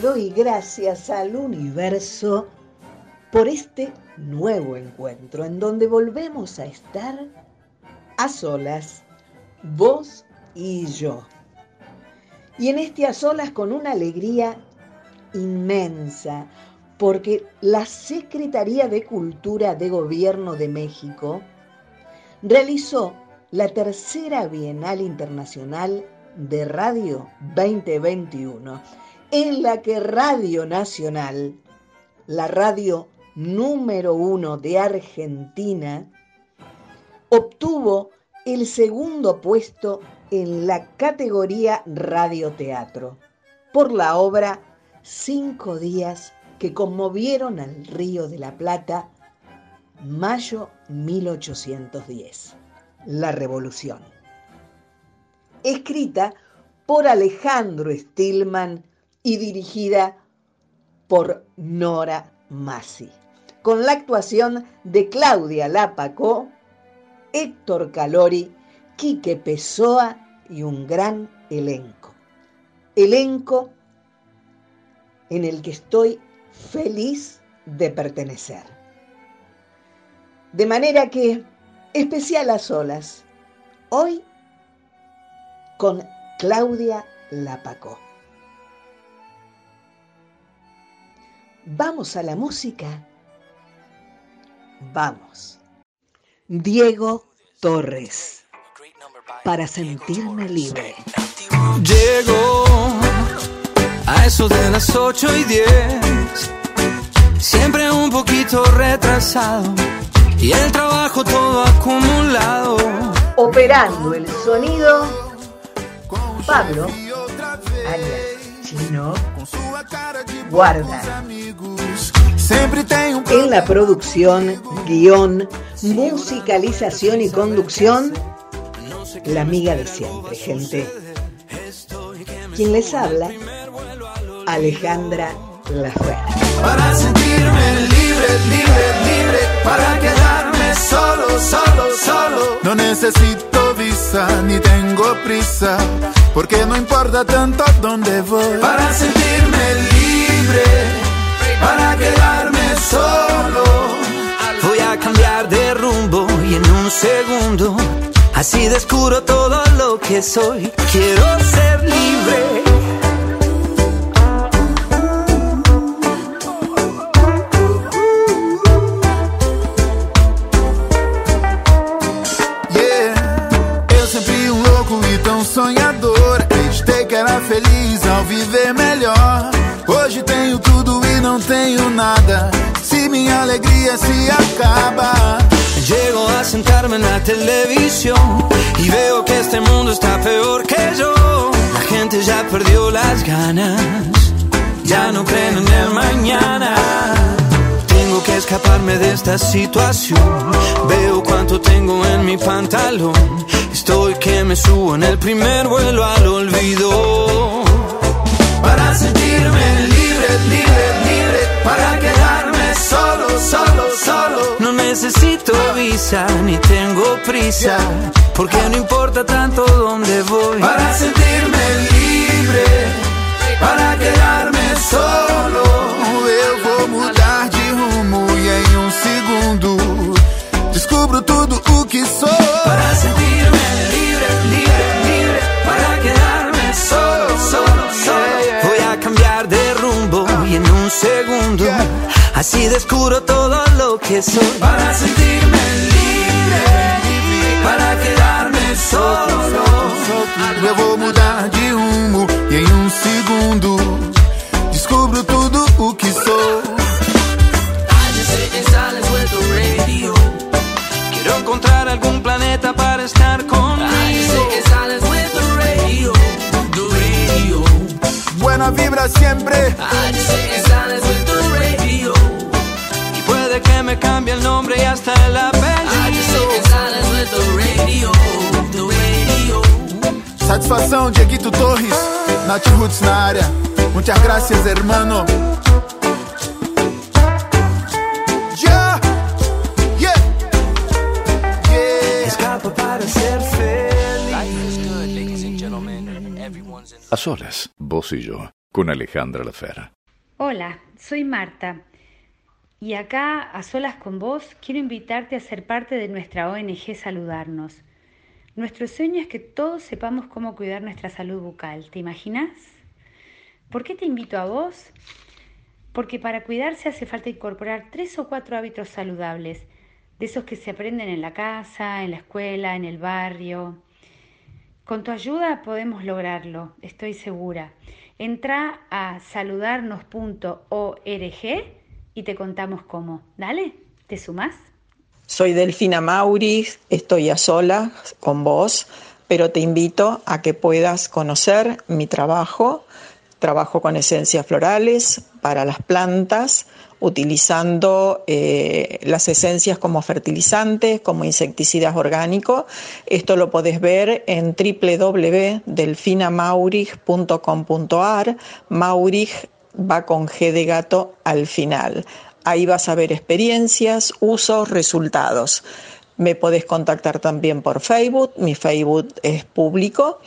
Doy gracias al universo por este nuevo encuentro en donde volvemos a estar a solas, vos y yo. Y en este a solas con una alegría inmensa, porque la Secretaría de Cultura de Gobierno de México realizó la tercera Bienal Internacional de Radio 2021 en la que Radio Nacional, la radio número uno de Argentina, obtuvo el segundo puesto en la categoría radioteatro por la obra Cinco días que conmovieron al Río de la Plata, mayo 1810, La Revolución. Escrita por Alejandro Stillman y dirigida por Nora Massi, con la actuación de Claudia Lapacó, Héctor Calori, Quique Pessoa y un gran elenco. Elenco en el que estoy feliz de pertenecer. De manera que, especial a solas, hoy con Claudia Lapacó. Vamos a la música. Vamos. Diego Torres. Para sentirme libre. Llego a eso de las 8 y 10. Siempre un poquito retrasado. Y el trabajo todo acumulado. Operando el sonido. Pablo, alias Chino, guarda. En la producción, guion, musicalización y conducción, la amiga de siempre, gente. Quien les habla, Alejandra Lafer. Para sentirme libre, libre, libre. Para quedarme solo, solo, solo. No necesito ni tengo prisa. Porque no importa tanto dónde voy. Para sentirme libre. Para quedarme solo. Voy a cambiar de rumbo y en un segundo. Así descubro todo lo que soy. Quiero ser libre. Sonhador. Acreditei que era feliz ao viver melhor. Hoje tenho tudo e não tenho nada. Se minha alegria se acaba. Llego a sentarme en la televisión y veo que este mundo está peor que yo. La gente ya perdió las ganas, ya no creen en el mañana. Tengo que escaparme de esta situación. Veo cuánto tengo en mi pantalón. Estoy que me subo en el primer vuelo al olvido. Para sentirme libre, libre, libre. Para quedarme solo, solo, solo. No necesito visa ni tengo prisa. Porque no importa tanto dónde voy. Para sentirme libre. Para quedarme solo. Eu vou mudar rumo e em um segundo descubro tudo o que sou. Para sentirme libre, libre, libre. Para quedarme solo, solo, solo. Voy a cambiar de rumbo y en un segundo. Así descubro todo lo que soy. Para sentirme libre, para quedarme solo. Eu vou mudar de rumo e em um segundo descubro tudo o que sou que sales vuelto radio. Quiero encontrar algún planeta para estar contigo. Ay, sé que sales vuelto radio, tu radio. Buena vibra siempre. Ay, sé que sales vuelto radio. Y puede que me cambie el nombre y hasta el apellido. Ay, sé que sales vuelto radio, tu radio. Satisfação, Dieguito Torres, Nath Roots na área. Muchas gracias, hermano. A solas, vos y yo, con Alejandra Lafera. Hola, soy Marta. Y acá, a solas con vos, quiero invitarte a ser parte de nuestra ONG Saludarnos. Nuestro sueño es que todos sepamos cómo cuidar nuestra salud bucal. ¿Te imaginas? ¿Por qué te invito a vos? Porque para cuidarse hace falta incorporar tres o cuatro hábitos saludables, de esos que se aprenden en la casa, en la escuela, en el barrio. Con tu ayuda podemos lograrlo, estoy segura. Entra a saludarnos.org y te contamos cómo. Dale, ¿te sumás? Soy Delfina Mauri, estoy a sola con vos, pero te invito a que puedas conocer mi trabajo. Trabajo con esencias florales para las plantas, utilizando eh, las esencias como fertilizantes, como insecticidas orgánicos. Esto lo podés ver en www.delfinamaurich.com.ar. Maurich va con G de gato al final. Ahí vas a ver experiencias, usos, resultados. Me podés contactar también por Facebook, mi Facebook es público.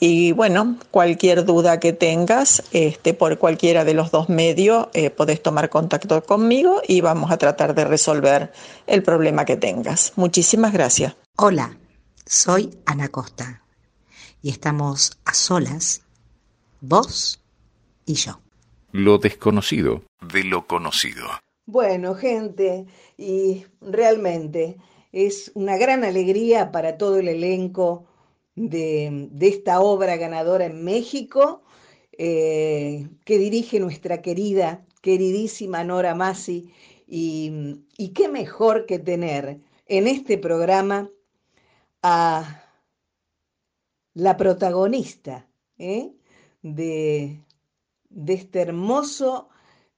Y bueno, cualquier duda que tengas este, por cualquiera de los dos medios, eh, podés tomar contacto conmigo y vamos a tratar de resolver el problema que tengas. Muchísimas gracias. Hola, soy Ana Costa y estamos a solas, vos y yo. Lo desconocido de lo conocido. Bueno, gente, y realmente es una gran alegría para todo el elenco de, esta obra ganadora en México, eh, que dirige nuestra querida, queridísima Nora Masi. Y, qué mejor que tener en este programa a la protagonista ¿eh? de, de este hermoso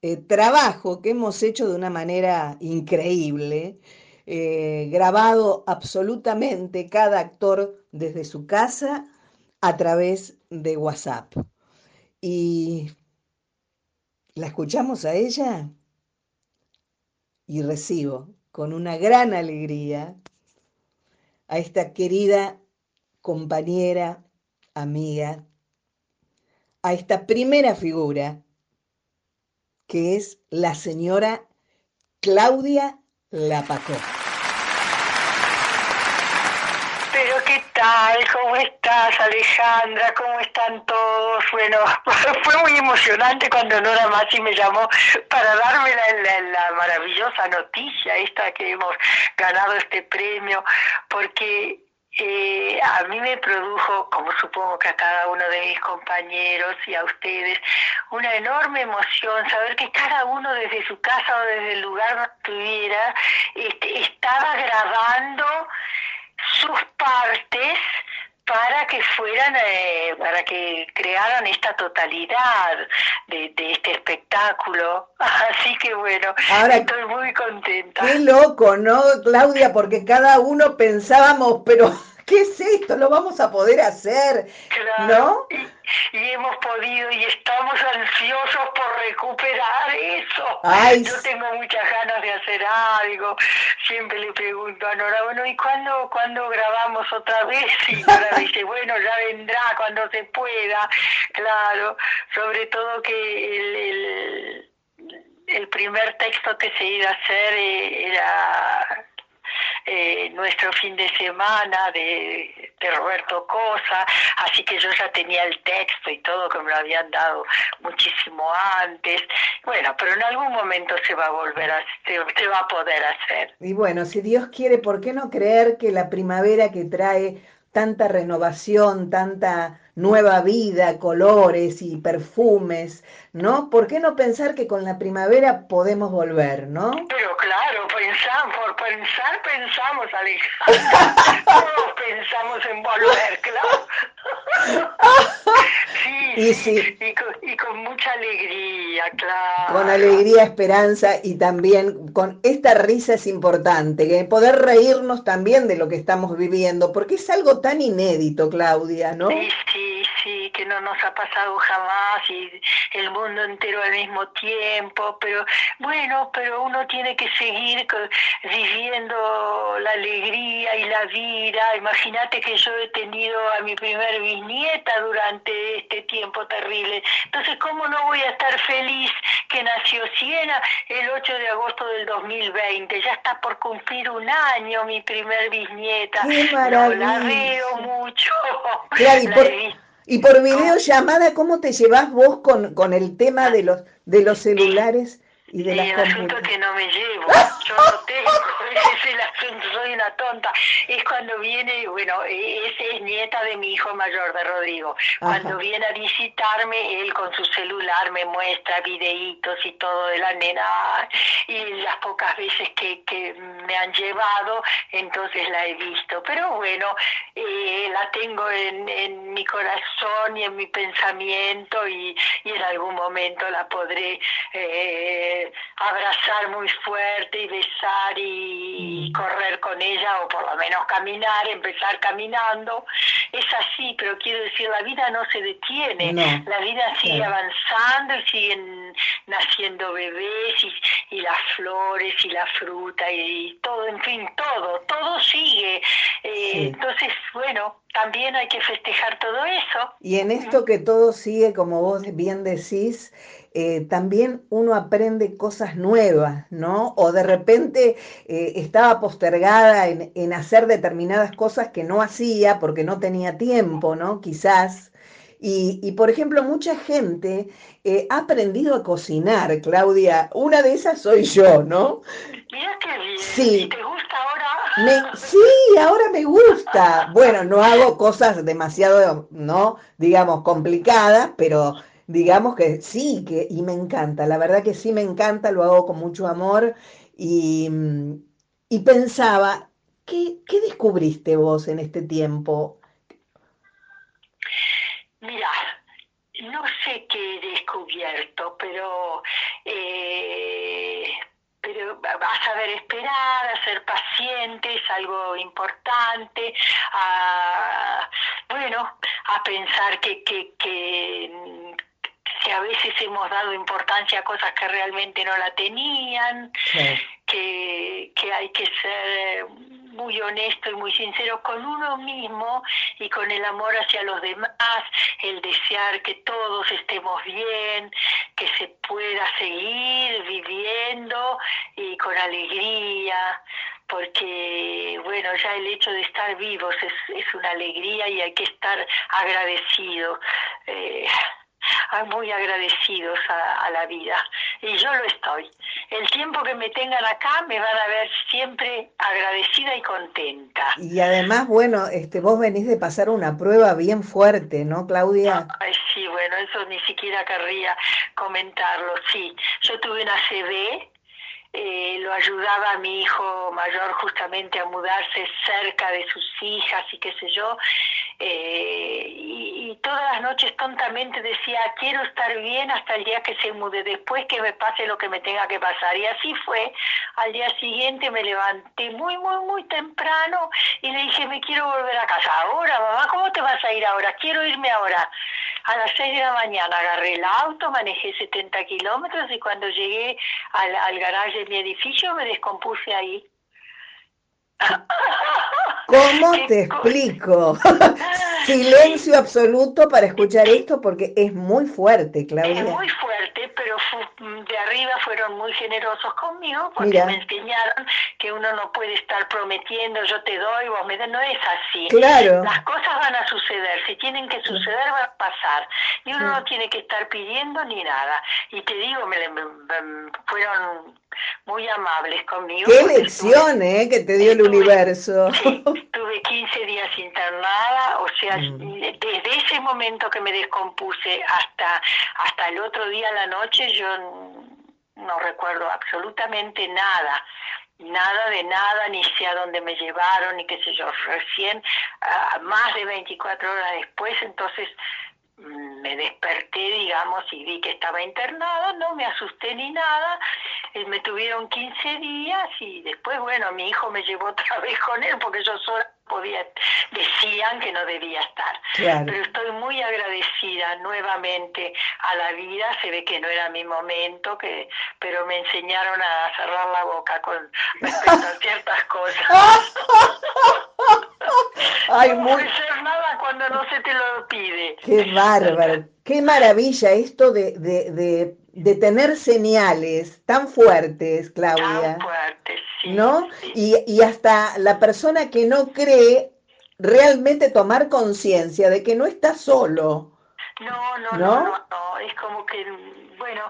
eh, trabajo que hemos hecho de una manera increíble, grabado absolutamente cada actor desde su casa a través de WhatsApp. Y la escuchamos a ella y recibo con una gran alegría a esta querida compañera, amiga, a esta primera figura que es la señora Claudia Lapacó. Pero qué tal, ¿cómo estás Alejandra? ¿Cómo están todos? Bueno, fue muy emocionante cuando Nora Masi me llamó para darme la, maravillosa noticia esta que hemos ganado este premio, porque eh, a mí me produjo, como supongo que a cada uno de mis compañeros y a ustedes, una enorme emoción saber que cada uno desde su casa o desde el lugar donde estuviera este, estaba grabando sus partes para que fueran, eh, para que crearan esta totalidad de, de, este espectáculo. Así que bueno, Ahora, estoy muy contenta. Qué loco, ¿no, Claudia? Porque cada uno pensábamos, pero ¿qué es esto? ¿Lo vamos a poder hacer? Claro, ¿No? y, y, hemos podido y estamos ansiosos por recuperar eso. Ay, Yo tengo muchas ganas de hacer algo. Siempre le pregunto a Nora, bueno, ¿y cuándo, cuándo grabamos otra vez? Y Nora dice, bueno, ya vendrá cuando se pueda. Claro, sobre todo que el, el, el primer texto que se iba a hacer eh, era eh, nuestro fin de semana de, de, Roberto Cosa, así que yo ya tenía el texto y todo que me lo habían dado muchísimo antes. Bueno, pero en algún momento se va a volver a, se, se va a poder hacer. Y bueno, si Dios quiere, ¿por qué no creer que la primavera que trae tanta renovación, tanta nueva vida, colores y perfumes, ¿no? ¿Por qué no pensar que con la primavera podemos volver, ¿no? Pero claro, pensamos, por pensar, pensamos, Alejandra. Todos pensamos en volver, claro. sí, sí. Y, con, y, con, mucha alegría, claro. Con alegría, esperanza y también con esta risa es importante, que poder reírnos también de lo que estamos viviendo, porque es algo tan inédito, Claudia, ¿no? Sí, sí, que no nos ha pasado jamás y el mundo entero al mismo tiempo, pero bueno, pero uno tiene que seguir viviendo la alegría y la vida. Imagínate que yo he tenido a mi primer bisnieta durante este tiempo terrible. Entonces, ¿cómo no voy a estar feliz que nació Siena el 8 de agosto del 2020? Ya está por cumplir un año mi primer bisnieta. ¡Qué maravilla! la veo mucho. y, por, videollamada, ¿cómo te llevas vos con, con el tema de los, de los celulares? Y de el asunto que no me llevo, yo no tengo, ese es el asunto, soy una tonta. Es cuando viene, bueno, esa es nieta de mi hijo mayor, de Rodrigo. Cuando viene a visitarme, él con su celular me muestra videitos y todo de la nena. Y las pocas veces que, que me han llevado, entonces la he visto. Pero bueno, eh, la tengo en, en mi corazón y en mi pensamiento y, y en algún momento la podré... Eh, abrazar muy fuerte y besar y, mm. correr con ella o por lo menos caminar, empezar caminando. Es así, pero quiero decir, la vida no se detiene, la vida sigue avanzando y siguen naciendo bebés y, las flores y la fruta y, todo, en fin, todo, todo sigue. Eh, entonces, bueno, también hay que festejar todo eso. Y en esto que todo sigue, como vos bien decís, eh, también uno aprende cosas nuevas, ¿no? O de repente eh, estaba postergada en, hacer determinadas cosas que no hacía porque no tenía tiempo, ¿no? Quizás. Y, por ejemplo, mucha gente eh, ha aprendido a cocinar, Claudia. Una de esas soy yo, ¿no? Mira qué bien. Sí. ¿Te gusta ahora? sí, ahora me gusta. Bueno, no hago cosas demasiado, ¿no? Digamos, complicadas, pero digamos que sí, que, y me encanta, la verdad que sí me encanta, lo hago con mucho amor y, y pensaba, ¿qué, ¿qué, descubriste vos en este tiempo? Mira, no sé qué he descubierto, pero... A saber esperar, a ser paciente es algo importante, a, bueno, a pensar que, que, que que a veces hemos dado importancia a cosas que realmente no la tenían, que, que hay que ser muy honesto y muy sincero con uno mismo y con el amor hacia los demás, el desear que todos estemos bien, que se pueda seguir viviendo y con alegría, porque bueno, ya el hecho de estar vivos es, es una alegría y hay que estar agradecido. Eh, muy agradecidos a, la vida. Y yo lo estoy. El tiempo que me tengan acá me van a ver siempre agradecida y contenta. Y además, bueno, este, vos venís de pasar una prueba bien fuerte, ¿no, Claudia? Ay, sí, bueno, eso ni siquiera querría comentarlo. Sí, yo tuve una CB eh, lo ayudaba a mi hijo mayor justamente a mudarse cerca de sus hijas y qué sé yo, eh, y, todas las noches tontamente decía, quiero estar bien hasta el día que se mude, después que me pase lo que me tenga que pasar. Y así fue, al día siguiente me levanté muy, muy, muy temprano y le dije, me quiero volver a casa. Ahora, mamá, ¿cómo te vas a ir ahora? Quiero irme ahora. A las 6 de la mañana agarré el auto, manejé 70 kilómetros y cuando llegué al, al garaje de mi edificio me descompuse ahí. ¿Cómo te explico? Silencio absoluto para escuchar esto porque es muy fuerte, Claudia. Es muy fuerte, pero de arriba fueron muy generosos conmigo porque me enseñaron que uno no puede estar prometiendo yo te doy, vos me das, no es así. Claro. Las cosas van a suceder, si tienen que suceder van a pasar y uno no tiene que estar pidiendo ni nada. Y te digo, me, fueron muy amables conmigo. Qué lección, ¿eh? Que te dio el universo. Estuve 15 días internada, o sea, mm. desde ese momento que me descompuse hasta, hasta el otro día a la noche, yo no recuerdo absolutamente nada nada de nada, ni sé a dónde me llevaron, ni qué sé yo, recién ah, más de 24 horas después, entonces me desperté, digamos, y vi que estaba internada, no me asusté ni nada, eh, me tuvieron 15 días y después, bueno, mi hijo me llevó otra vez con él porque yo sola podía, decían que no debía estar. Pero estoy muy agradecida nuevamente a la vida, se ve que no era mi momento, que, pero me enseñaron a cerrar la boca con respecto a ciertas cosas. Ay, no muy... hacer nada cuando no se te lo pide. Qué bárbaro, qué maravilla esto de, de, de, de tener señales tan fuertes, Claudia. Tan fuertes, sí. ¿No? Y, y hasta la persona que no cree realmente tomar conciencia de que no está solo. No, no, no, no, no, es como que, bueno,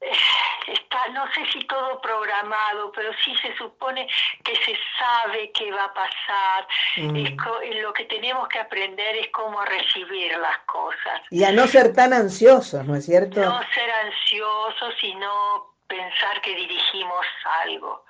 está, no sé si todo programado, pero sí se supone que se sabe qué va a pasar. Mm. lo que tenemos que aprender es cómo recibir las cosas. Y a no ser tan ansiosos, ¿no es cierto? No ser ansiosos y no pensar que dirigimos algo.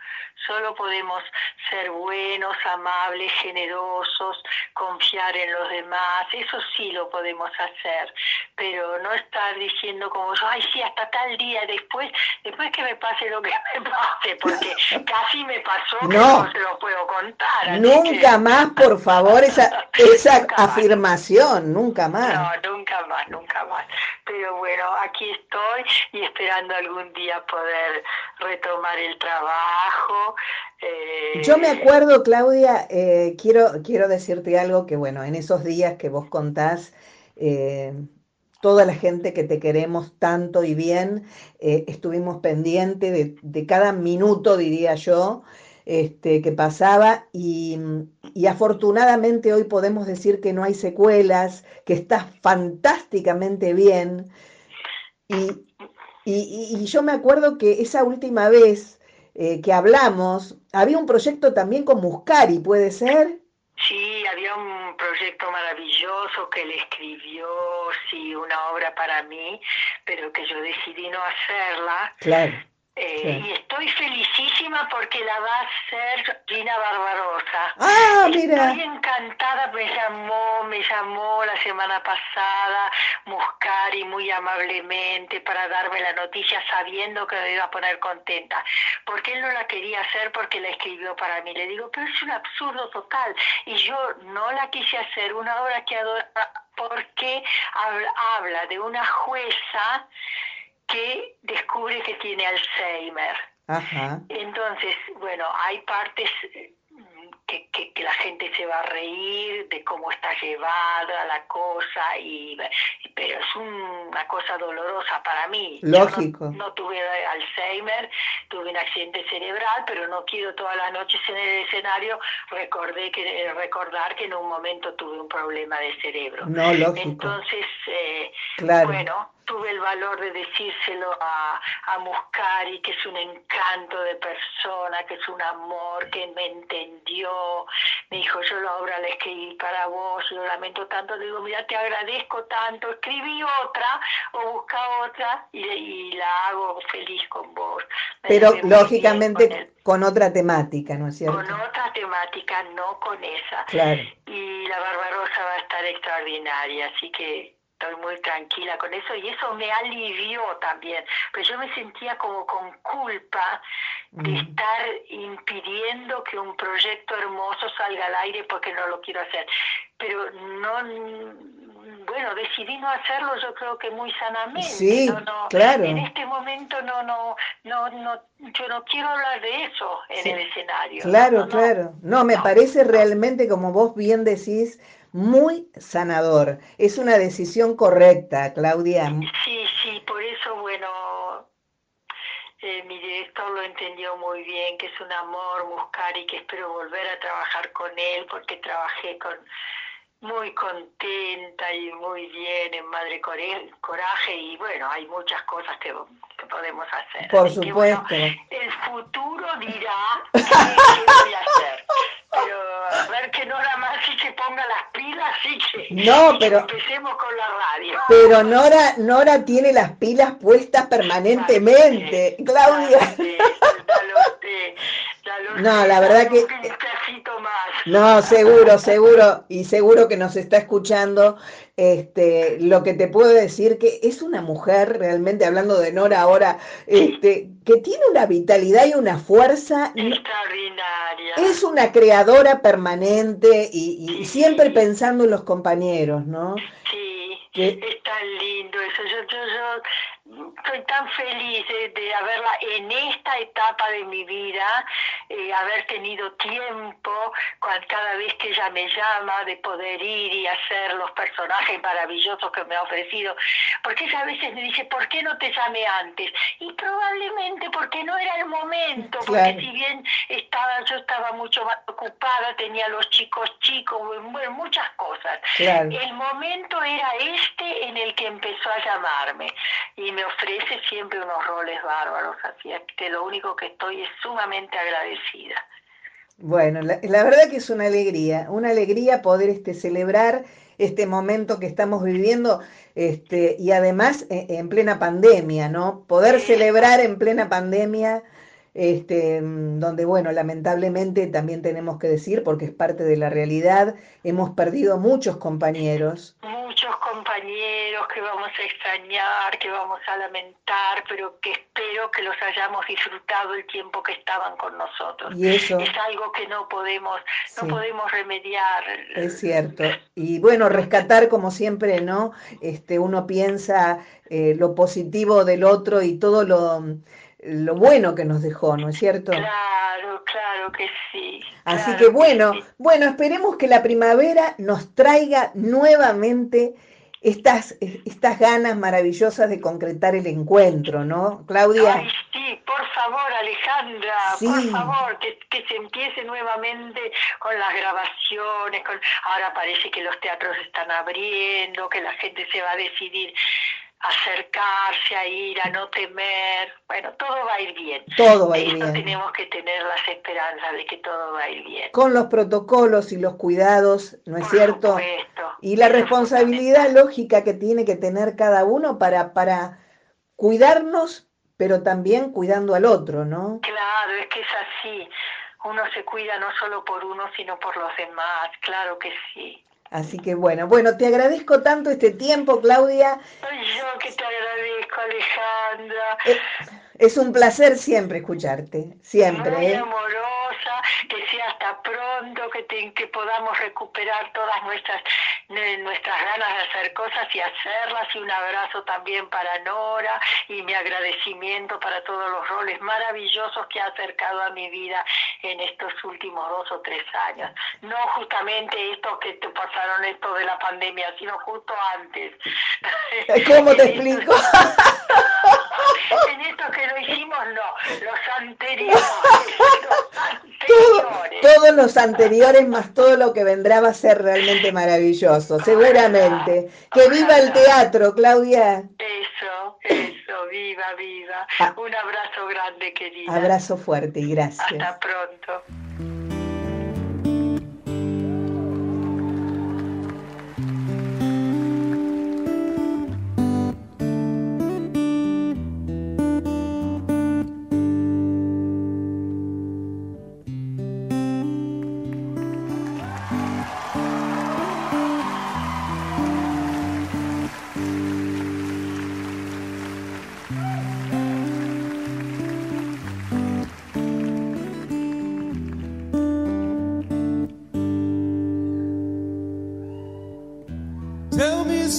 Solo podemos ser buenos, amables, generosos, confiar en los demás, eso sí lo podemos hacer, pero no estar diciendo como yo, ay sí, hasta tal día, después, después que me pase lo que me pase, porque casi me pasó que no, se lo puedo contar. Nunca más, por favor, esa, esa afirmación, nunca más. No, nunca más, nunca más. Pero bueno, aquí estoy y esperando algún día poder retomar el trabajo. Eh, Yo me acuerdo, Claudia, eh, quiero, quiero decirte algo que, bueno, en esos días que vos contás, eh, toda la gente que te queremos tanto y bien, estuvimos pendientes de, de, cada minuto, diría yo, este, que pasaba y, y, afortunadamente hoy podemos decir que no hay secuelas, que estás fantásticamente bien. Y, y yo me acuerdo que esa última vez eh, que hablamos, había un proyecto también con Muscari, ¿puede ser? Sí, había un proyecto maravilloso que él escribió, sí, una obra para mí, pero que yo decidí no hacerla. Claro. Eh, y estoy felicísima porque la va a hacer Gina Barbarosa. Ah, mira. Estoy encantada, me llamó, me llamó la semana pasada Muscari muy amablemente para darme la noticia sabiendo que me iba a poner contenta. Porque él no la quería hacer porque la escribió para mí. Le digo, pero es un absurdo total. Y yo no la quise hacer, una obra que adora porque habla de una jueza que descubre que tiene Alzheimer. Ajá. Entonces, bueno, hay partes que, que, la gente se va a reír de cómo está llevada la cosa, y, pero es una cosa dolorosa para mí. Lógico. No, tuve Alzheimer, tuve un accidente cerebral, pero no quiero todas las noches en el escenario recordé que, recordar que en un momento tuve un problema de cerebro. No, lógico. Entonces, eh, claro. bueno, tuve el valor de decírselo a, a Muscari, que es un encanto de persona, que es un amor, que me entendió. Me dijo, yo la obra la escribí para vos, lo lamento tanto. Le digo, mira, te agradezco tanto. Escribí otra o busca otra y, y la hago feliz con vos. Me Pero lógicamente con, con, otra temática, ¿no es cierto? Con otra temática, no con esa. Claro. Y la Barbarosa va a estar extraordinaria, así que estoy muy tranquila con eso y eso me alivió también, pero yo me sentía como con culpa de Mm. estar impidiendo que un proyecto hermoso salga al aire porque no lo quiero hacer. Pero no, bueno, decidí no hacerlo yo creo que muy sanamente. Sí, no, no, claro. En este momento no, no, no, no, yo no quiero hablar de eso en Sí. el escenario. Claro, No, claro. No, me parece realmente, como vos bien decís, muy sanador. Es una decisión correcta, Claudia. Sí, sí, por eso, bueno, eh, mi director lo entendió muy bien, que es un amor buscar y que espero volver a trabajar con él, porque trabajé con muy contenta y muy bien en Madre Coraje y bueno, hay muchas cosas que, que podemos hacer. Por Así que, bueno, supuesto. el futuro dirá qué, qué voy a hacer. Pero a ver que Nora Masi se ponga las pilas y que, No, que pero- empecemos con la radio. Pero Nora, Nora tiene las pilas puestas permanentemente, Claudia. No, la verdad que... No, seguro, seguro, y seguro que nos está escuchando. Este, lo que te puedo decir que es una mujer, realmente hablando de Nora ahora, este, que tiene una vitalidad y una fuerza. Extraordinaria. Es una creadora permanente y, y siempre pensando en los compañeros, ¿no? Sí, Que- es tan lindo eso. Yo, yo, yo estoy tan feliz de, de haberla en esta etapa de mi vida, eh, haber tenido tiempo, cada vez que ella me llama, de poder ir y hacer los personajes maravillosos que me ha ofrecido. Porque ella a veces me dice, ¿por qué no te llamé antes? Y probablemente porque no era el momento, porque Claro. si bien estaba, yo estaba mucho más ocupada, tenía los chicos chicos, bueno, muchas cosas. Claro. El momento era este en el que empezó a llamarme y me ofrece siempre unos roles bárbaros, así que lo único que estoy es sumamente agradecida. Bueno, la, la verdad que es una alegría, una alegría poder este, celebrar este momento que estamos viviendo este, y además eh, en plena pandemia, ¿no? Poder celebrar en plena pandemia, este, mm, donde, bueno, lamentablemente también tenemos que decir, porque es parte de la realidad, hemos perdido muchos compañeros. Muchos compañeros que vamos a extrañar, que vamos a lamentar, pero que espero que los hayamos disfrutado el tiempo que estaban con nosotros. Y eso Es algo que no podemos, no Sí. podemos remediar. es cierto. Y bueno, rescatar como siempre, ¿no? Este, uno piensa eh, lo positivo del otro y todo lo, lo bueno que nos dejó, ¿no es cierto? Claro, claro que sí. Así que bueno, sí. bueno, esperemos que la primavera nos traiga nuevamente estas, estas ganas maravillosas de concretar el encuentro, ¿no, Claudia? Ay, sí, por favor, Alejandra, Sí. por favor, que, que se empiece nuevamente con las grabaciones. Con... Ahora parece que los teatros están abriendo, que la gente se va a decidir acercarse, a ir, a no temer. Bueno, todo va a ir bien. Todo va a ir Esto bien. tenemos que tener las esperanzas de que todo va a ir bien. Con los protocolos y los cuidados, ¿no es cierto? supuesto. Y la Eso responsabilidad lógica que tiene que tener cada uno para, para cuidarnos, pero también cuidando al otro, ¿no? Claro, es que es así. Uno se cuida no solo por uno, sino por los demás. Claro que sí. Así que bueno, bueno, te agradezco tanto este tiempo, Claudia. Yo que te agradezco, Alejandra. Eh, Es un placer siempre escucharte, siempre. Muy ¿eh? amorosa, que sea hasta pronto, que, te- que podamos recuperar todas nuestras nuestras ganas de hacer cosas y hacerlas. Y un abrazo también para Nora y mi agradecimiento para todos los roles maravillosos que ha acercado a mi vida en estos últimos dos o tres años. No justamente estos que te pasaron esto de la pandemia, sino justo antes. ¿Cómo te explico? en estos que no hicimos, no, los anteriores. Los Todo- anteriores. todos los anteriores más todo lo que vendrá va a ser realmente maravilloso, seguramente. Que viva el teatro, Claudia. Eso, eso, viva, viva. Ah. Un abrazo grande, querida. Abrazo fuerte y gracias. Hasta pronto.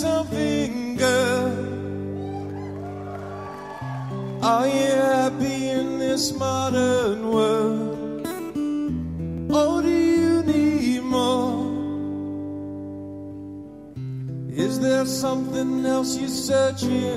Something, girl. Are you happy in this modern world? Or do you need more? Is there something else you're searching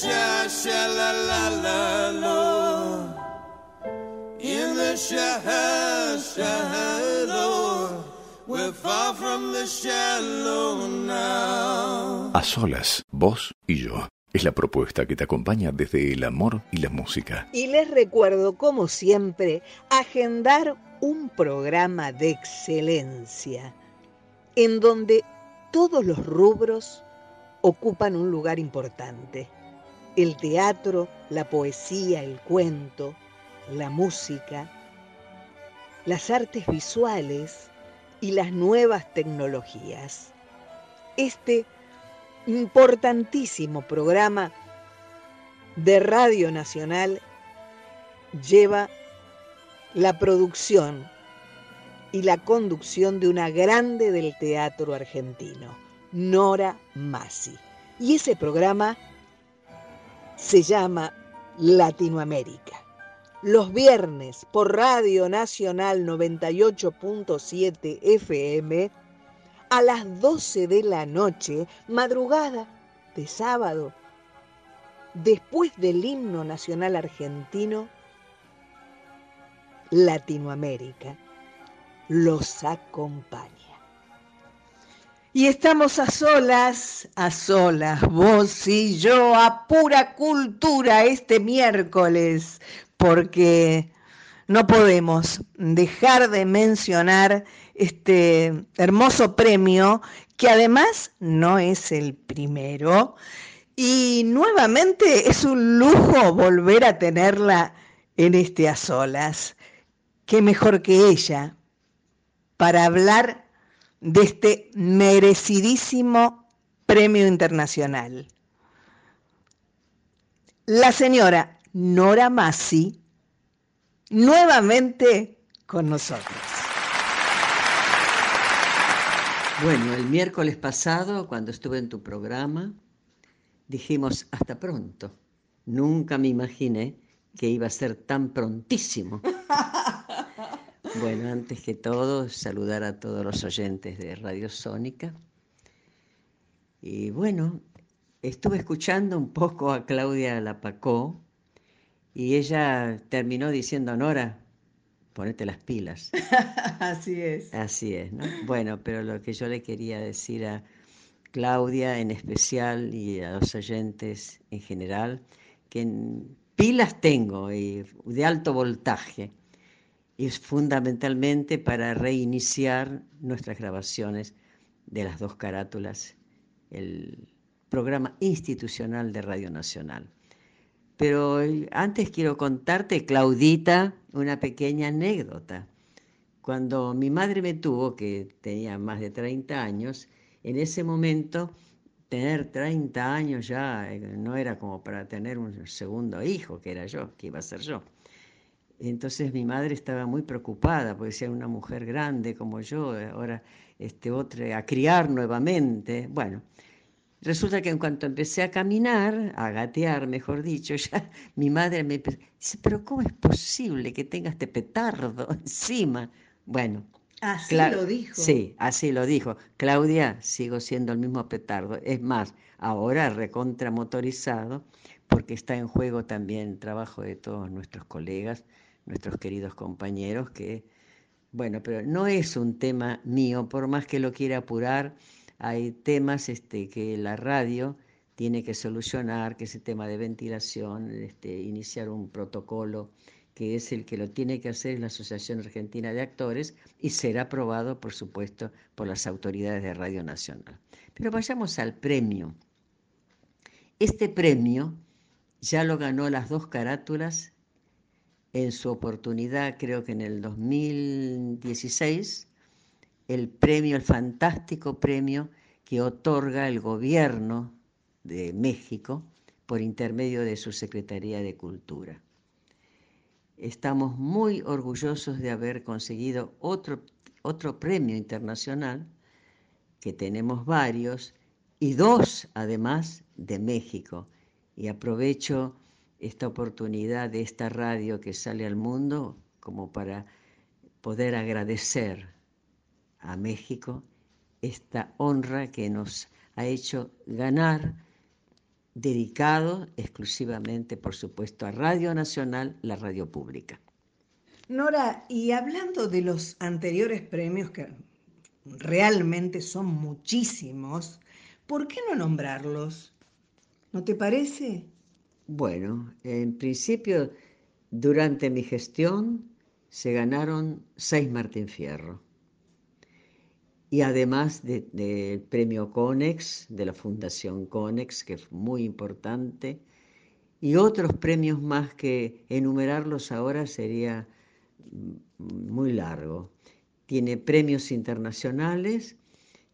Shallow, shallow, in the shallow, shallow, we're far from the shallow now. A solas, vos y yo. Es la propuesta que te acompaña desde el amor y la música. Y les recuerdo, como siempre, agendar un programa de excelencia en donde todos los rubros ocupan un lugar importante. El teatro, la poesía, el cuento, la música, las artes visuales y las nuevas tecnologías. Este importantísimo programa de Radio Nacional lleva la producción y la conducción de una grande del teatro argentino, Nora Massi. Y ese programa se llama Latinoamérica. Los viernes por Radio Nacional 98.7 FM a las 12 de la noche, madrugada de sábado, después del himno nacional argentino, Latinoamérica los acompaña. Y estamos a solas, a solas, vos y yo, a pura cultura este miércoles, porque no podemos dejar de mencionar este hermoso premio, que además no es el primero, y nuevamente es un lujo volver a tenerla en este a solas. Qué mejor que ella para hablar de este merecidísimo premio internacional. La señora Nora Massi, nuevamente con nosotros. Bueno, el miércoles pasado, cuando estuve en tu programa, dijimos hasta pronto. Nunca me imaginé que iba a ser tan prontísimo. Bueno, antes que todo, saludar a todos los oyentes de Radio Sónica. Y bueno, estuve escuchando un poco a Claudia Lapacó y ella terminó diciendo, Nora, ponete las pilas. Así es. Así es, ¿no? Bueno, pero lo que yo le quería decir a Claudia en especial y a los oyentes en general, que en pilas tengo y de alto voltaje es fundamentalmente para reiniciar nuestras grabaciones de las dos carátulas el programa institucional de Radio Nacional. Pero eh, antes quiero contarte, Claudita, una pequeña anécdota. Cuando mi madre me tuvo, que tenía más de 30 años, en ese momento tener 30 años ya eh, no era como para tener un segundo hijo, que era yo, que iba a ser yo. Entonces mi madre estaba muy preocupada, porque decía una mujer grande como yo, ahora este, otra, a criar nuevamente. Bueno, Resulta que en cuanto empecé a caminar, a gatear, mejor dicho, ya mi madre me dice, pero ¿cómo es posible que tenga este petardo encima? Bueno. Así lo dijo. Sí, así lo dijo. Claudia, sigo siendo el mismo petardo. Es más, ahora recontra motorizado, porque está en juego también el trabajo de todos nuestros colegas, nuestros queridos compañeros, que, bueno, pero no es un tema mío, por más que lo quiera apurar hay temas este, que la radio tiene que solucionar, que es el tema de ventilación, este, iniciar un protocolo que es el que lo tiene que hacer la Asociación Argentina de Actores y será aprobado, por supuesto, por las autoridades de Radio Nacional. Pero vayamos al premio. Este premio ya lo ganó las dos carátulas en su oportunidad, creo que en el 2016, el premio, el fantástico premio que otorga el gobierno de México por intermedio de su Secretaría de Cultura. Estamos muy orgullosos de haber conseguido otro, otro premio internacional, que tenemos varios, y dos además de México. Y aprovecho esta oportunidad de esta radio que sale al mundo como para poder agradecer a México esta honra que nos ha hecho ganar, dedicado exclusivamente, por supuesto, a Radio Nacional, la radio pública. Nora, y hablando de los anteriores premios, que realmente son muchísimos, ¿por qué no nombrarlos? ¿No te parece? Bueno, en principio, durante mi gestión se ganaron seis Martín Fierro y además del premio CONEX, de la Fundación CONEX, que es muy importante, y otros premios más que enumerarlos ahora sería mm, muy largo. Tiene premios internacionales.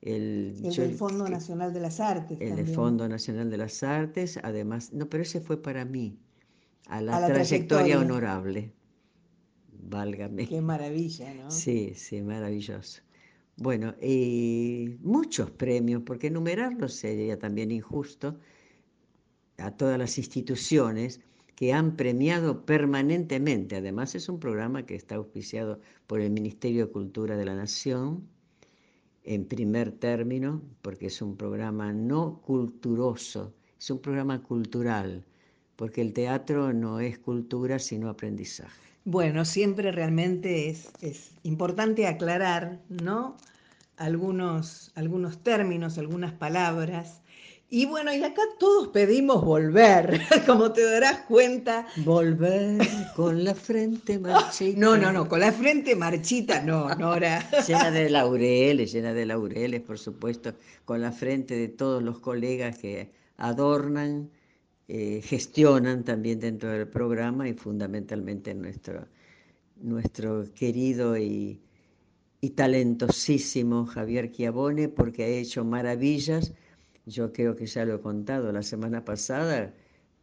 El, del Fondo Nacional de las Artes. El del Fondo Nacional de las Artes, además, no, pero ese fue para mí, a la, trayectoria, honorable. Válgame. Qué maravilla, ¿no? Sí, sí, maravilloso. Bueno, y muchos premios, porque enumerarlos sería también injusto a todas las instituciones que han premiado permanentemente. Además, es un programa que está auspiciado por el Ministerio de Cultura de la Nación, en primer término, porque es un programa no culturoso, es un programa cultural, porque el teatro no es cultura, sino aprendizaje. Bueno, siempre realmente es, es importante aclarar, ¿no? algunos, algunos términos, algunas palabras. Y bueno, y acá todos pedimos volver, como te darás cuenta. Volver con la frente marchita. No, no, no, con la frente marchita, no, Nora. Llena de laureles, llena de laureles, por supuesto, con la frente de todos los colegas que adornan, eh, gestionan también dentro del programa y fundamentalmente nuestro, nuestro querido y y talentosísimo Javier Chiavone porque ha hecho maravillas. Yo creo que ya lo he contado la semana pasada,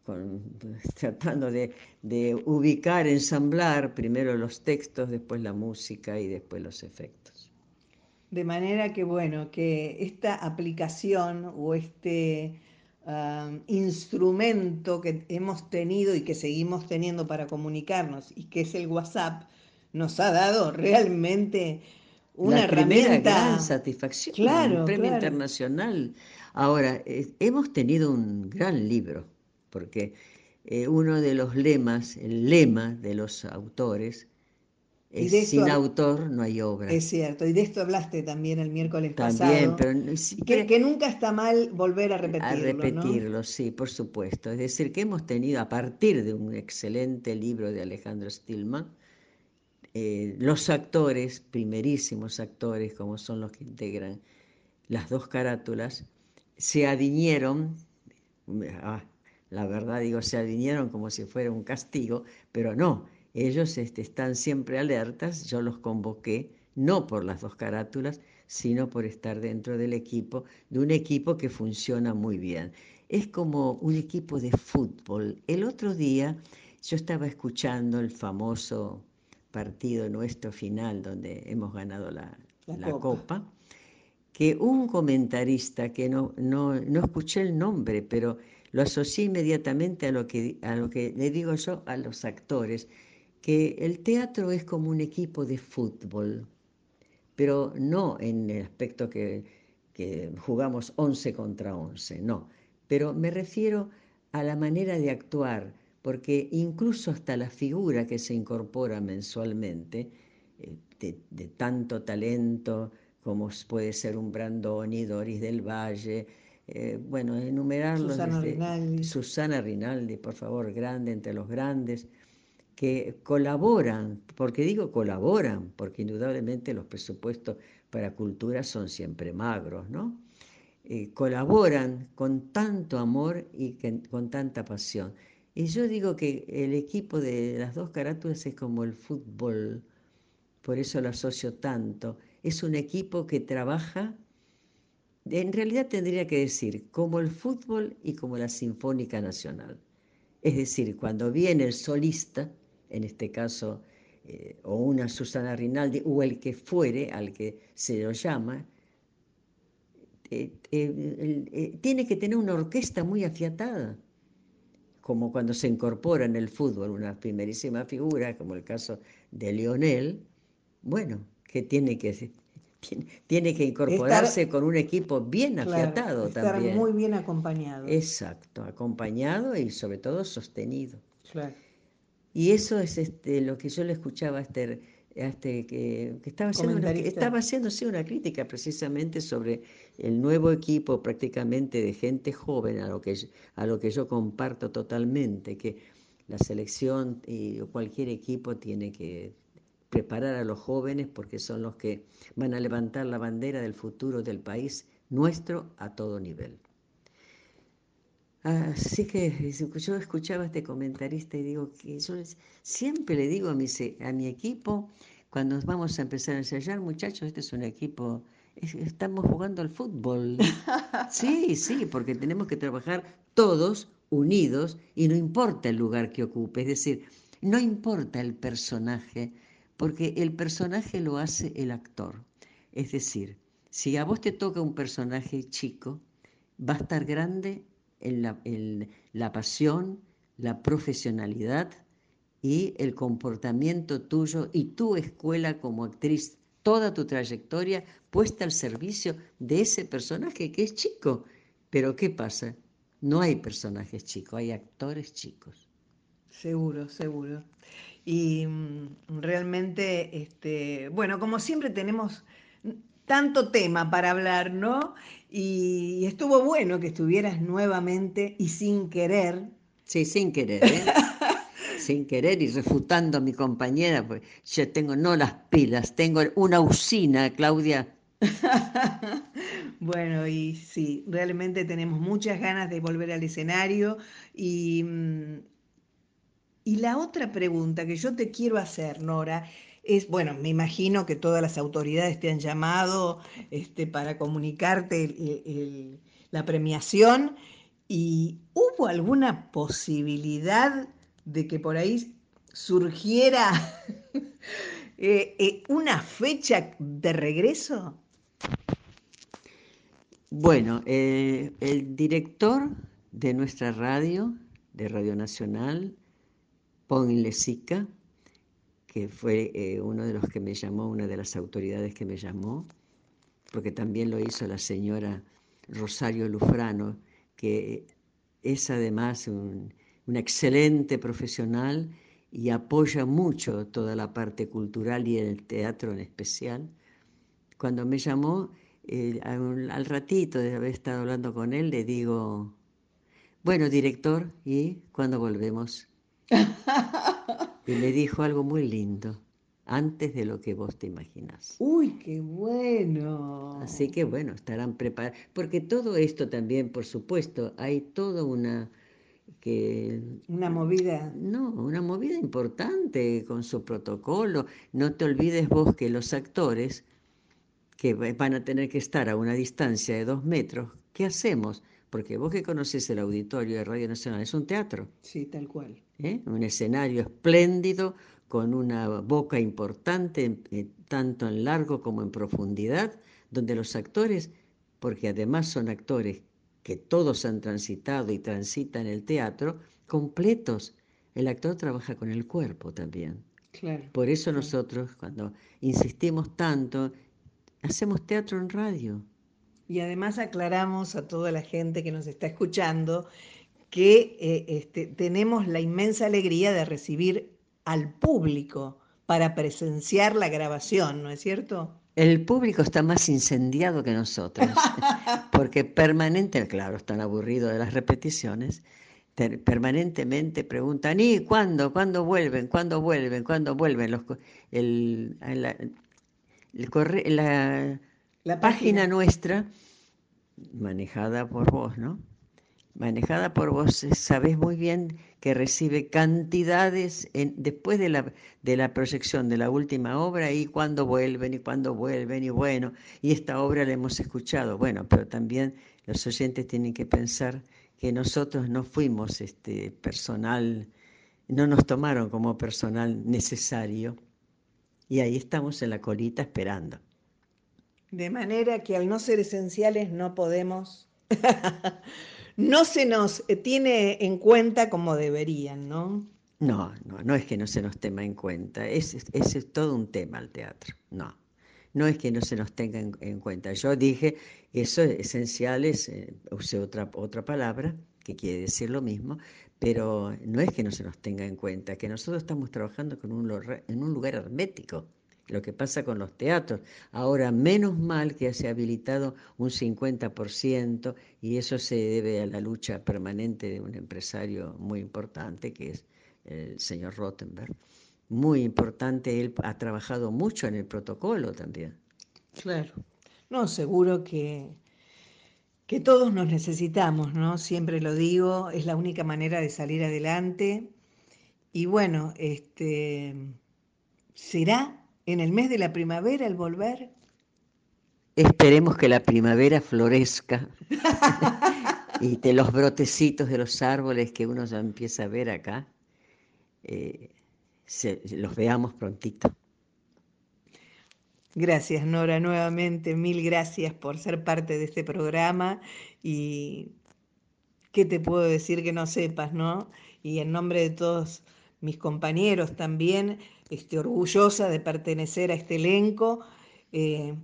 tratando de, de, ubicar, ensamblar primero los textos, después la música y después los efectos. De manera que, bueno, que esta aplicación o este um, instrumento que hemos tenido y que seguimos teniendo para comunicarnos y que es el WhatsApp, nos ha dado realmente una la primera gran satisfacción, claro, un premio internacional. Ahora, eh, hemos tenido un gran libro, porque eh, uno de los lemas, el lema de los autores, es sin autor no hay obra. Es cierto, y de esto hablaste también el miércoles también, pasado. Pero, que, nunca está mal volver a repetirlo. A repetirlo, sí, por supuesto. Es decir, que hemos tenido, a partir de un excelente libro de Alejandro Stillman, eh, los actores, primerísimos actores, como son los que integran las dos carátulas, se adiñeron, ah, la verdad digo, se adiñeron como si fuera un castigo, pero no, ellos este, están siempre alertas, yo los convoqué, no por las dos carátulas, sino por estar dentro del equipo, de un equipo que funciona muy bien. Es como un equipo de fútbol. El otro día yo estaba escuchando el famoso partido nuestro final donde hemos ganado la, La la copa. copa, que un comentarista, que no, no, no escuché el nombre, pero lo asocié inmediatamente a lo, que, a lo que le digo yo a los actores, que el teatro es como un equipo de fútbol, pero no en el aspecto que, que jugamos 11 contra 11, no, pero me refiero a la manera de actuar, porque incluso hasta la figura que se incorpora mensualmente, eh, de, de tanto talento como puede ser un Brandoni, Doris del Valle, eh, bueno, enumerarlos. Susana desde- Rinaldi. Susana Rinaldi, por favor, grande entre los grandes, que colaboran, porque digo colaboran, porque indudablemente los presupuestos para cultura son siempre magros, ¿no? Eh, colaboran con tanto amor y que- con tanta pasión. Y yo digo que el equipo de las dos carátulas es como el fútbol, por eso lo asocio tanto. Es un equipo que trabaja, en realidad tendría que decir, como el fútbol y como la Sinfónica Nacional. Es decir, cuando viene el solista, en este caso, eh, o una Susana Rinaldi, o el que fuere, al que se lo llama, eh, eh, tiene que tener una orquesta muy afiatada, como cuando se incorpora en el fútbol una primerísima figura, como el caso de Lionel, bueno, que tiene que, tiene, que incorporarse con un equipo bien Claro, afiatado estar también. muy bien acompañado. Exacto, acompañado y sobre todo sostenido. Claro. Y eso es este, lo que yo le escuchaba a este, a este que, que estaba, haciendo una, estaba haciendo sí, una crítica precisamente sobre el nuevo equipo prácticamente de gente joven, a lo que, a lo que yo comparto totalmente, que la selección y cualquier equipo tiene que preparar a los jóvenes porque son los que van a levantar la bandera del futuro del país nuestro a todo nivel. Así que yo escuchaba a este comentarista y digo que yo les- siempre le digo a mi, a mi equipo, cuando vamos a empezar a ensayar, muchachos, este es un equipo, es- estamos jugando al fútbol. Sí, sí, porque tenemos que trabajar todos unidos y no importa el lugar que ocupe, es decir, no importa el personaje, porque el personaje lo hace el actor. Es decir, si a vos te toca un personaje chico, va a estar grande en la, la pasión, la profesionalidad y el comportamiento tuyo y tu escuela como actriz, toda tu trayectoria puesta al servicio de ese personaje que es chico. Pero ¿qué pasa? No hay personajes chicos, hay actores chicos. Seguro, seguro. Y mm, realmente, este, bueno, como siempre tenemos tanto tema para hablar, ¿no? Y, estuvo bueno que estuvieras nuevamente y sin querer. Sí, sin querer, ¿eh? sin querer y refutando a mi compañera, pues yo tengo no las pilas, tengo una usina, Claudia. Bueno, y sí, realmente tenemos muchas ganas de volver al escenario. Y, mm, y la otra pregunta que yo te quiero hacer, Nora, es, bueno, me imagino que todas las autoridades te han llamado este, para comunicarte la premiación. ¿Y hubo alguna posibilidad de que por ahí surgiera eh, eh, una fecha de regreso? Bueno, eh, el director de nuestra radio, de Radio Nacional, Pon Lesica, que fue eh, uno de los que me llamó, una de las autoridades que me llamó, porque también lo hizo la señora Rosario Lufrano, que es además un, una excelente profesional y apoya mucho toda la parte cultural y el teatro en especial. Cuando me llamó, eh, al, al ratito de haber estado hablando con él, le digo, bueno, director, ¿y cuándo volvemos? Y me dijo algo muy lindo. antes de lo que vos te imaginás. Uy, qué bueno. Así que bueno, estarán preparados. Porque todo esto también, por supuesto, hay toda una que una movida. No, una movida importante con su protocolo. No te olvides vos que los actores que van a tener que estar a una distancia de dos metros, ¿qué hacemos? Porque vos que conoces el auditorio de Radio Nacional, es un teatro. Sí, tal cual. ¿eh? Un escenario espléndido, con una boca importante, eh, tanto en largo como en profundidad, donde los actores, porque además son actores que todos han transitado y transitan el teatro, completos. El actor trabaja con el cuerpo también. Claro, Por eso nosotros, cuando insistimos tanto, hacemos teatro en radio. Y además aclaramos a toda la gente que nos está escuchando que eh, este, tenemos la inmensa alegría de recibir al público para presenciar la grabación, ¿no es cierto? El público está más incendiado que nosotros, porque permanentemente, claro, están aburridos de las repeticiones, permanentemente preguntan, ¿y cuándo? ¿Cuándo vuelven? ¿Cuándo vuelven? ¿Cuándo vuelven? Los, el, la, el corre, la, la página. página nuestra, manejada por vos, ¿no? manejada por vos, sabés muy bien que recibe cantidades en, después de la, de la proyección de la última obra y cuándo vuelven y cuándo vuelven y bueno, y esta obra la hemos escuchado, bueno, pero también los oyentes tienen que pensar que nosotros no fuimos este personal, no nos tomaron como personal necesario y ahí estamos en la colita esperando. De manera que al no ser esenciales no podemos no se nos tiene en cuenta como deberían, ¿no? No, no, no es que no se nos tenga en cuenta, ese es, es, todo un tema el teatro, no, no es que no se nos tenga en, en cuenta. Yo dije, eso es esencial, es, eh, usé otra, otra palabra que quiere decir lo mismo, pero no es que no se nos tenga en cuenta, que nosotros estamos trabajando en un lugar hermético lo que pasa con los teatros. Ahora, menos mal que se ha habilitado un 50% y eso se debe a la lucha permanente de un empresario muy importante que es el señor Rottenberg. Muy importante, él ha trabajado mucho en el protocolo también. Claro. No, seguro que, que todos nos necesitamos, ¿no? Siempre lo digo, es la única manera de salir adelante. Y bueno, este será en el mes de la primavera el volver? Esperemos que la primavera florezca y de los brotecitos de los árboles que uno ya empieza a ver acá, eh, se, los veamos prontito. Gracias, Nora, nuevamente, mil gracias por ser parte de este programa y qué te puedo decir que no sepas, ¿no? Y en nombre de todos mis compañeros también, este, orgullosa de pertenecer a este elenco. Eh,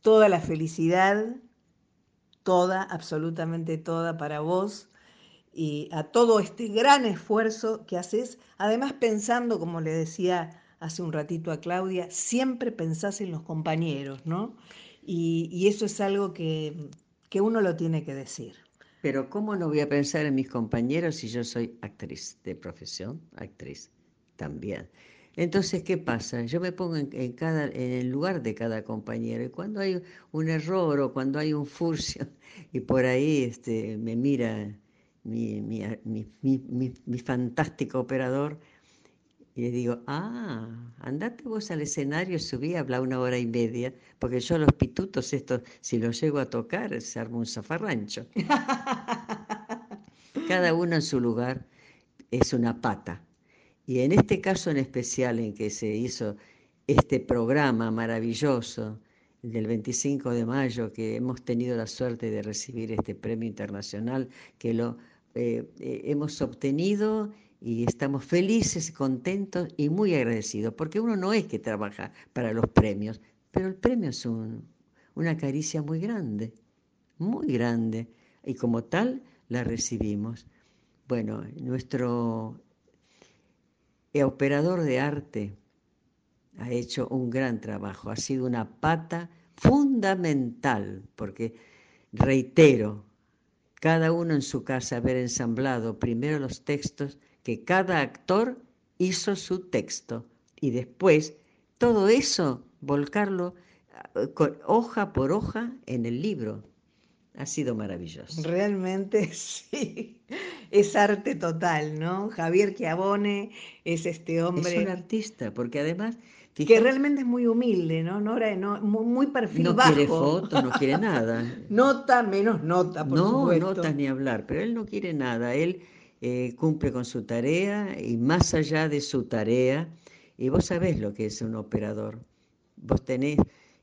toda la felicidad, toda, absolutamente toda para vos y a todo este gran esfuerzo que haces, además pensando, como le decía hace un ratito a Claudia, siempre pensás en los compañeros, ¿no? Y, y eso es algo que, que uno lo tiene que decir. Pero ¿cómo no voy a pensar en mis compañeros si yo soy actriz de profesión? Actriz también. Entonces, ¿qué pasa? Yo me pongo en, cada, en el lugar de cada compañero y cuando hay un error o cuando hay un furcio y por ahí este, me mira mi, mi, mi, mi fantástico operador y le digo, ah, andate vos al escenario, subí, habla una hora y media, porque yo los pitutos estos, si los llego a tocar, se arma un zafarrancho. Cada uno en su lugar es una pata. Y en este caso en especial en que se hizo este programa maravilloso del 25 de mayo, que hemos tenido la suerte de recibir este premio internacional, que lo eh, eh, hemos obtenido y estamos felices, contentos y muy agradecidos, porque uno no es que trabaja para los premios, pero el premio es una caricia muy grande, muy grande, y como tal la recibimos. Bueno, nuestro el operador de arte ha hecho un gran trabajo, ha sido una pata fundamental, porque, reitero, cada uno en su casa haber ensamblado primero los textos, que cada actor hizo su texto y después todo eso volcarlo con- hoja por hoja en el libro. Ha sido maravilloso. Realmente sí, es arte total, ¿no? Javier Chiavone es este Es hombre un artista, porque además, que realmente es muy humilde, ¿no? Nora, no, muy, perfil no bajo. quiere fotos, no quiere nada. Nota menos nota, por no, supuesto. notas ni hablar, pero él no quiere nada. Él eh, cumple con su tarea y más allá de su tarea, y vos sabés lo que es un operador. Vos tenés,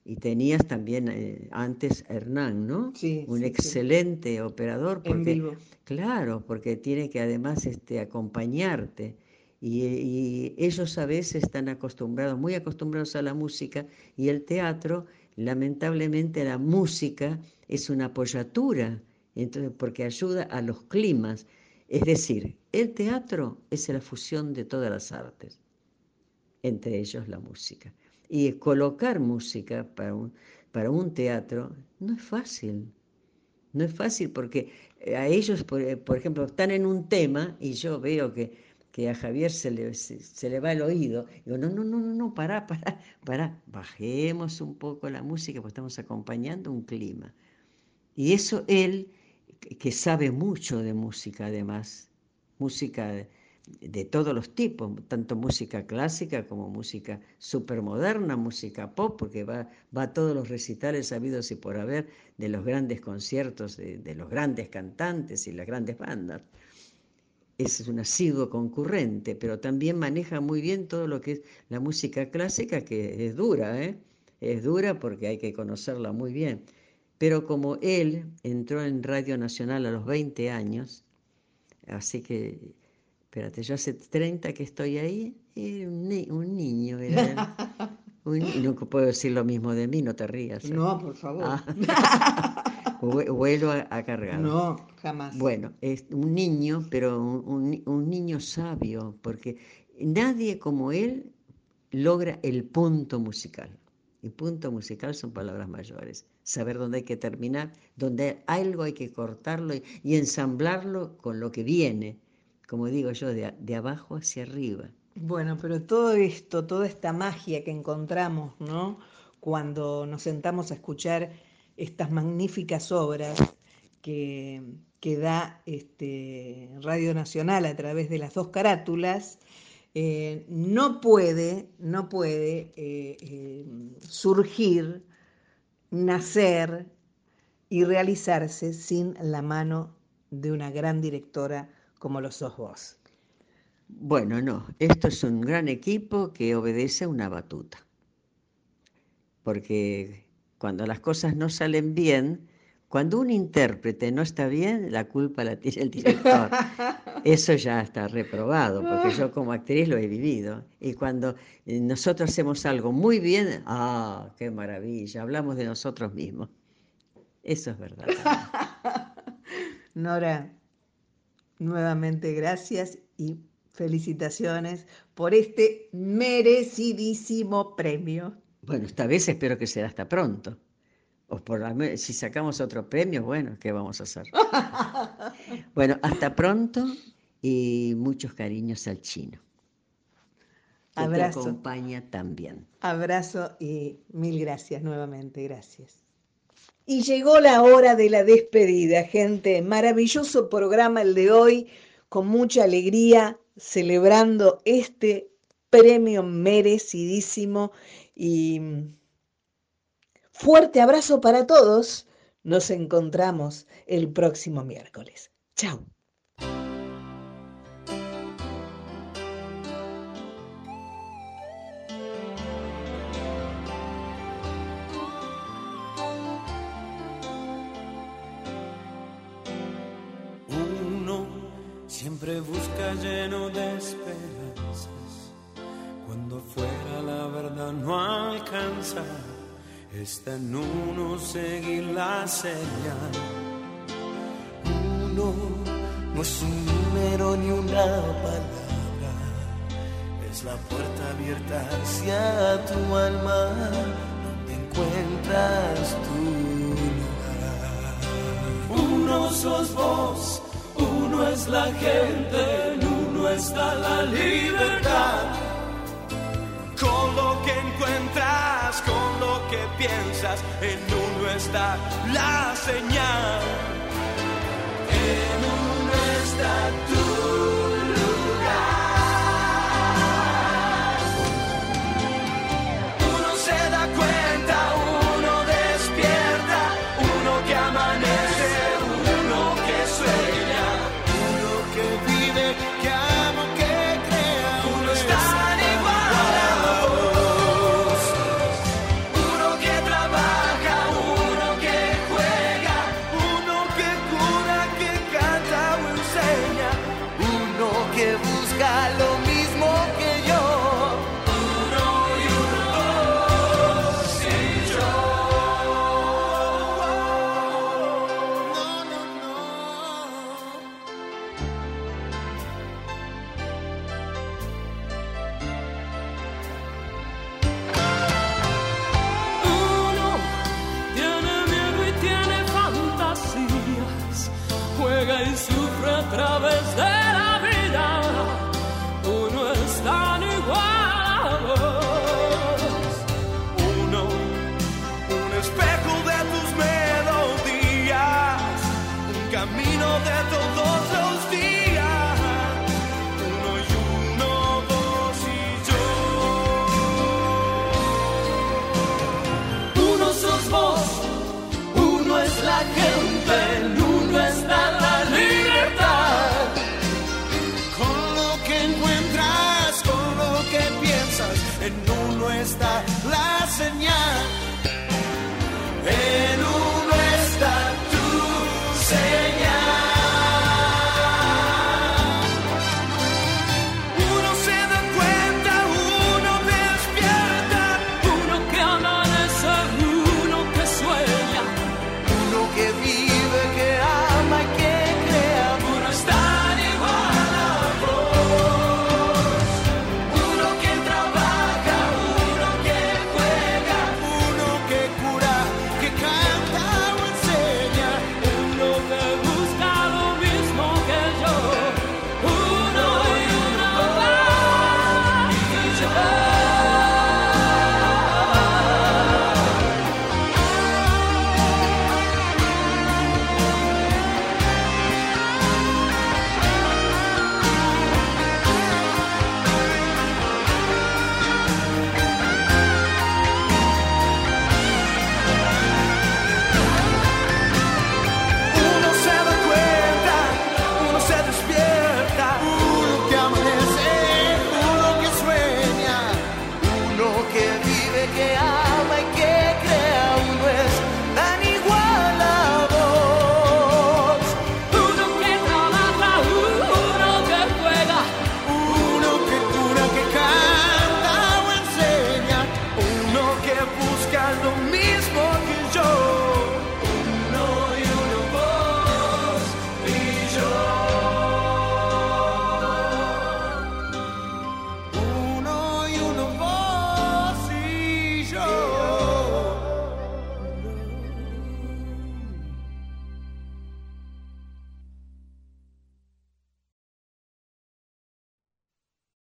y tenías también eh, antes a Hernán, ¿no? Sí, Un sí, sí. excelente operador. En Porque, vivo. Claro, porque tiene que además este, acompañarte. Y, y ellos a veces están acostumbrados, muy acostumbrados a la música y el teatro, lamentablemente la música es una apoyatura, entonces, porque ayuda a los climas. Es decir, el teatro es la fusión de todas las artes, entre ellos la música. Y colocar música para un, para un teatro no es fácil. No es fácil porque eh, a ellos, por, eh, por ejemplo, están en un tema y yo veo que, que a Javier se le, se, le va el oído. Digo, no, no, no, no, no, pará, pará, pará, bajemos un poco la música porque estamos acompañando un clima. Y eso él, que sabe mucho de música además, música de, todos los tipos, tanto música clásica como música supermoderna, música pop, porque va, va a todos los recitales habidos y por haber de los grandes conciertos, de, de los grandes cantantes y las grandes bandas. Es un asiduo concurrente, pero también maneja muy bien todo lo que es la música clásica, que es dura, ¿eh? Es dura porque hay que conocerla muy bien. Pero como él entró en Radio Nacional a los 20 años, así que, espérate, yo hace 30 que estoy ahí, era un, ni- un niño, era él. Un ni- no puedo decir lo mismo de mí, no te rías. ¿eh? No, por favor. Ah. Vue- Vuelo a, a cargar. No, jamás. Bueno, es un niño, pero un, un ni- un niño sabio, porque nadie como él logra el punto musical. Y punto musical son palabras mayores. Saber dónde hay que terminar, dónde algo hay que cortarlo y, y ensamblarlo con lo que viene, como digo yo, de, abajo hacia arriba. Bueno, pero todo esto, toda esta magia que encontramos, ¿no? Cuando nos sentamos a escuchar estas magníficas obras que, que da este, Radio Nacional a través de las dos carátulas, eh, no puede, no puede eh, eh, surgir, nacer y realizarse sin la mano de una gran directora como lo sos vos. Bueno, no, esto es un gran equipo que obedece a una batuta. Porque cuando las cosas no salen bien, cuando un intérprete no está bien, la culpa la tiene el director. Eso ya está reprobado, porque yo como actriz lo he vivido. Y cuando nosotros hacemos algo muy bien, ¡ah, qué maravilla! Hablamos de nosotros mismos. Eso es verdad. Nora, nuevamente gracias y felicitaciones por este merecidísimo premio. Bueno, esta vez espero que sea hasta pronto. O por la si sacamos otro premio, bueno, ¿qué vamos a hacer? Bueno, hasta pronto y muchos cariños al chino. Que Abrazo. te acompaña también. Abrazo y mil gracias nuevamente, gracias. Y llegó la hora de la despedida, gente. Maravilloso programa el de hoy, con mucha alegría, celebrando este premio merecidísimo y fuerte abrazo para todos. Nos encontramos el próximo miércoles. Chao. En uno seguir la señal. Uno no es un número ni una palabra, es la puerta abierta hacia tu alma, donde encuentras tu lugar. Uno sos vos, uno es la gente, en uno está la libertad encuentras con lo que piensas, en uno está la señal, en uno está tu